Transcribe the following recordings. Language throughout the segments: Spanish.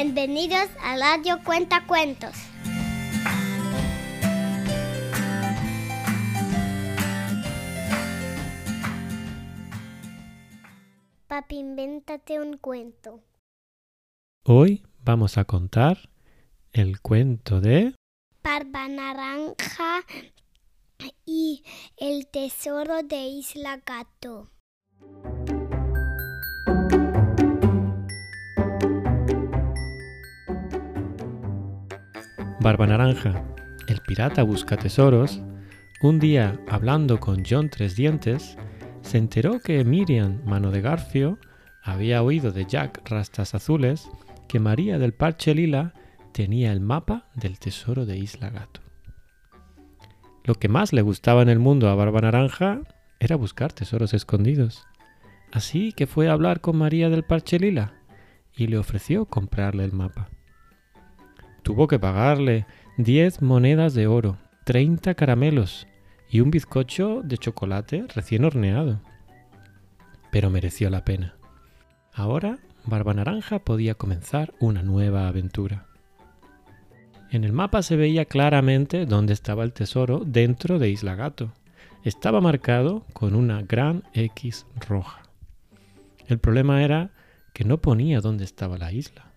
Bienvenidos a Radio Cuenta Cuentos. Papi, invéntate un cuento. Hoy vamos a contar el cuento de Barba Naranja y el tesoro de Isla Gato. Barba Naranja, el pirata busca tesoros, un día hablando con John Tres Dientes, se enteró que Miriam, mano de Garfio, había oído de Jack Rastas Azules que María del Parche Lila tenía el mapa del tesoro de Isla Gato. Lo que más le gustaba en el mundo a Barba Naranja era buscar tesoros escondidos. Así que fue a hablar con María del Parche Lila y le ofreció comprarle el mapa. Tuvo que pagarle 10 monedas de oro, 30 caramelos y un bizcocho de chocolate recién horneado. Pero mereció la pena. Ahora Barba Naranja podía comenzar una nueva aventura. En el mapa se veía claramente dónde estaba el tesoro dentro de Isla Gato. Estaba marcado con una gran X roja. El problema era que no ponía dónde estaba la isla.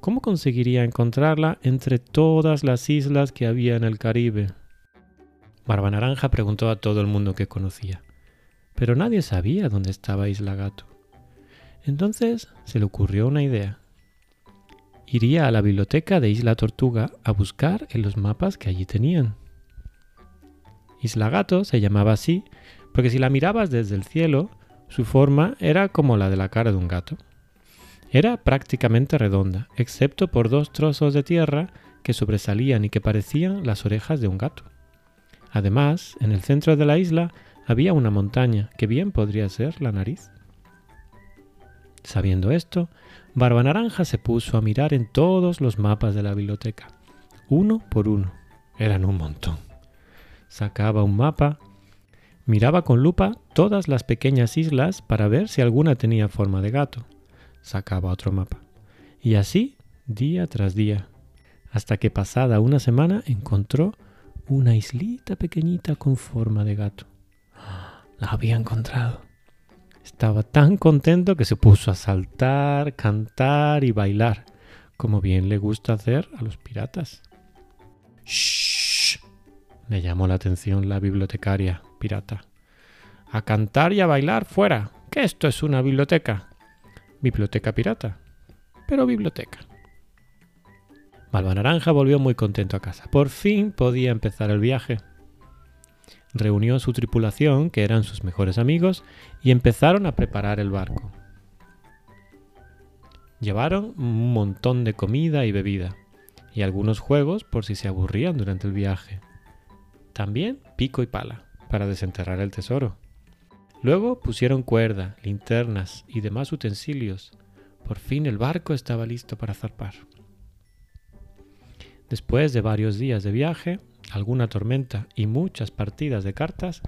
¿Cómo conseguiría encontrarla entre todas las islas que había en el Caribe? Barba Naranja preguntó a todo el mundo que conocía, pero nadie sabía dónde estaba Isla Gato. Entonces se le ocurrió una idea. Iría a la biblioteca de Isla Tortuga a buscar en los mapas que allí tenían. Isla Gato se llamaba así porque si la mirabas desde el cielo, su forma era como la de la cara de un gato. Era prácticamente redonda, excepto por dos trozos de tierra que sobresalían y que parecían las orejas de un gato. Además, en el centro de la isla había una montaña que bien podría ser la nariz. Sabiendo esto, Barba Naranja se puso a mirar en todos los mapas de la biblioteca, uno por uno. Eran un montón. Sacaba un mapa, miraba con lupa todas las pequeñas islas para ver si alguna tenía forma de gato sacaba otro mapa. Y así, día tras día, hasta que pasada una semana encontró una islita pequeñita con forma de gato. La había encontrado. Estaba tan contento que se puso a saltar, cantar y bailar, como bien le gusta hacer a los piratas. ¡Shh! Le llamó la atención la bibliotecaria pirata. A cantar y a bailar fuera, que esto es una biblioteca. Biblioteca pirata. Pero biblioteca. Malva Naranja volvió muy contento a casa. Por fin podía empezar el viaje. Reunió a su tripulación, que eran sus mejores amigos, y empezaron a preparar el barco. Llevaron un montón de comida y bebida, y algunos juegos por si se aburrían durante el viaje. También pico y pala, para desenterrar el tesoro. Luego pusieron cuerda, linternas y demás utensilios. Por fin el barco estaba listo para zarpar. Después de varios días de viaje, alguna tormenta y muchas partidas de cartas,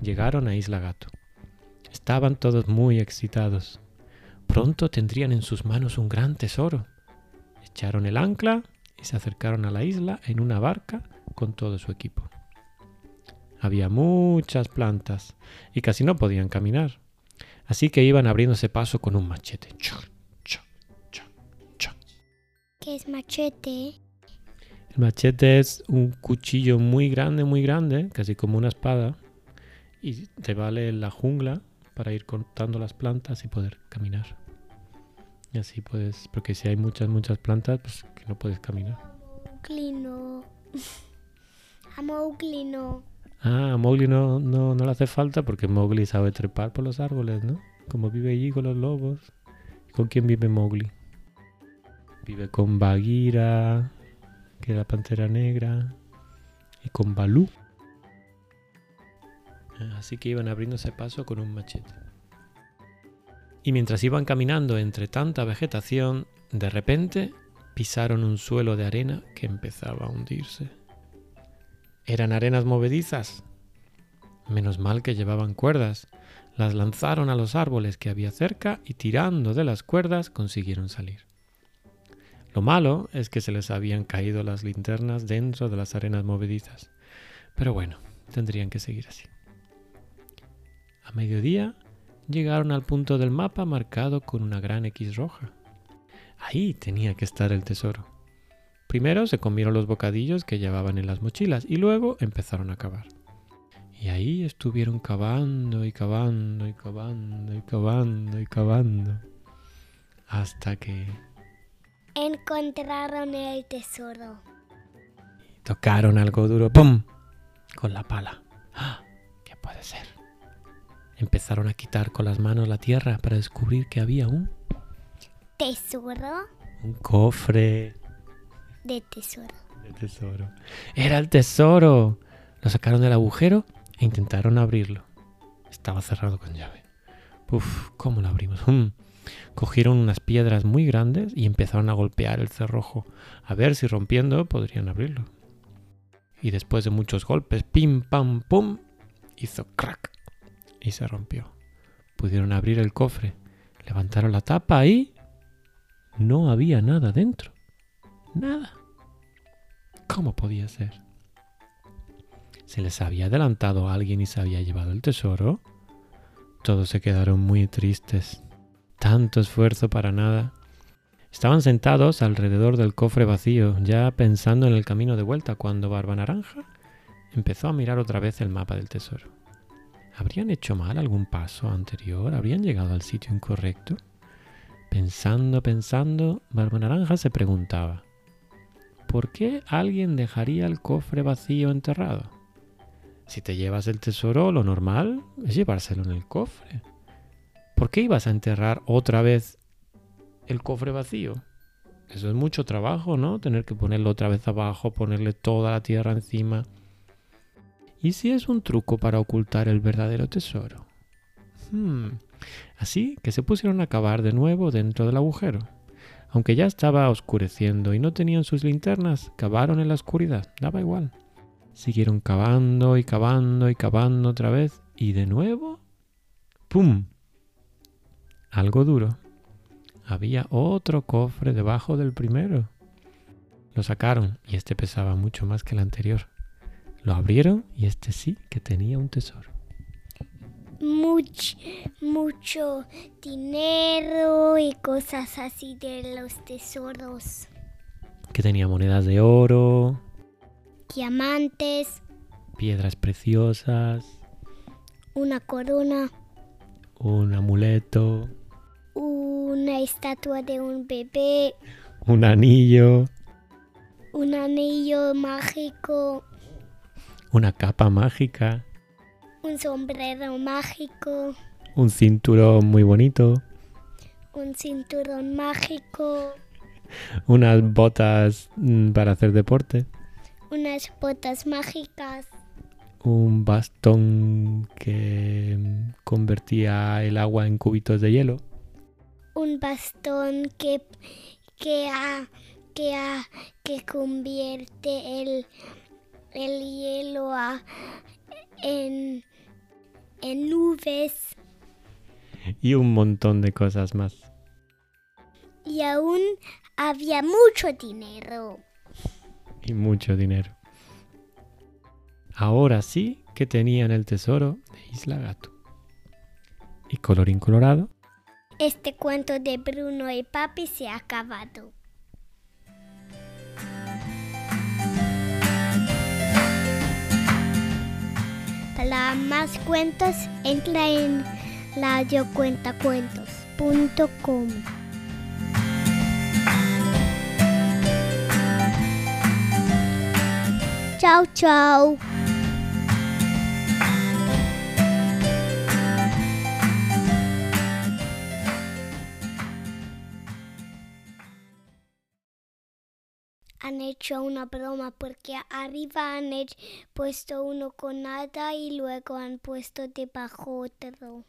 llegaron a Isla Gato. Estaban todos muy excitados. Pronto tendrían en sus manos un gran tesoro. Echaron el ancla y se acercaron a la isla en una barca con todo su equipo. Había muchas plantas y casi no podían caminar. Así que iban abriéndose paso con un machete. ¿Qué es machete? El machete es un cuchillo muy grande, muy grande, casi como una espada, y te vale en la jungla para ir cortando las plantas y poder caminar. Y así puedes, porque si hay muchas, muchas plantas, pues que no puedes caminar. Clino. A Mowgli no. Ah, Mowgli no, no, no le hace falta porque Mowgli sabe trepar por los árboles, ¿no? Como vive allí con los lobos. ¿Con quién vive Mowgli? Vive con Bagheera, que es la pantera negra, y con Balú. Así que iban abriéndose paso con un machete. Y mientras iban caminando entre tanta vegetación, de repente pisaron un suelo de arena que empezaba a hundirse. Eran arenas movedizas. Menos mal que llevaban cuerdas. Las lanzaron a los árboles que había cerca y tirando de las cuerdas consiguieron salir. Lo malo es que se les habían caído las linternas dentro de las arenas movedizas. Pero bueno, tendrían que seguir así. A mediodía llegaron al punto del mapa marcado con una gran X roja. Ahí tenía que estar el tesoro. Primero se comieron los bocadillos que llevaban en las mochilas y luego empezaron a cavar. Y ahí estuvieron cavando y cavando y cavando y cavando y cavando. Hasta que Encontraron el tesoro. tocaron algo duro. ¡Pum! Con la pala. ¡Ah! ¿Qué puede ser? Empezaron a quitar con las manos la tierra para descubrir que había un, ¿Tesoro? un cofre De tesoro. de tesoro. ¡Era el tesoro! Lo sacaron del agujero e intentaron abrirlo. Estaba cerrado con llave. Uf, ¿cómo lo abrimos? Mm. Cogieron unas piedras muy grandes y empezaron a golpear el cerrojo, a ver si rompiendo podrían abrirlo. Y después de muchos golpes, pim, pam, pum, hizo crack y se rompió. Pudieron abrir el cofre, levantaron la tapa y no había nada dentro. Nada. ¿Cómo podía ser? ¿Se les había adelantado alguien y se había llevado el tesoro? Todos se quedaron muy tristes. Tanto esfuerzo para nada. Estaban sentados alrededor del cofre vacío, ya pensando en el camino de vuelta, cuando Barba Naranja empezó a mirar otra vez el mapa del tesoro. ¿Habrían hecho mal algún paso anterior? ¿Habrían llegado al sitio incorrecto? Pensando, pensando, Barba Naranja se preguntaba, ¿por qué alguien dejaría el cofre vacío enterrado? Si te llevas el tesoro, lo normal es llevárselo en el cofre. ¿Por qué ibas a enterrar otra vez el cofre vacío? Eso es mucho trabajo, ¿no? Tener que ponerlo otra vez abajo, ponerle toda la tierra encima. ¿Y si es un truco para ocultar el verdadero tesoro? Hmm. Así que se pusieron a cavar de nuevo dentro del agujero. Aunque ya estaba oscureciendo y no tenían sus linternas, cavaron en la oscuridad, daba igual. Siguieron cavando y cavando y cavando otra vez y de nuevo, ¡pum! Algo duro. Había otro cofre debajo del primero. Lo sacaron y este pesaba mucho más que el anterior. Lo abrieron y este sí que tenía un tesoro. Much, mucho dinero y cosas así de los tesoros. Que tenía monedas de oro, Diamantes, piedras preciosas, una corona, un amuleto, una estatua de un bebé, un anillo, un anillo mágico, una capa mágica, un sombrero mágico, un cinturón muy bonito, un cinturón mágico, unas botas mm, para hacer deporte, unas botas mágicas, un bastón que mm, convertía el agua en cubitos de hielo, un bastón que que que que convierte el el hielo a- en en nubes y un montón de cosas más. y aún había mucho dinero. y mucho dinero. Ahora sí que tenían el tesoro de Isla Gato. Y colorín colorado, Este cuento de Bruno y Papi se ha acabado. Para más cuentos, entra en radiocuentacuentos.com. Chao, chao. Han hecho una broma porque arriba han puesto uno con nada y luego han puesto debajo otro.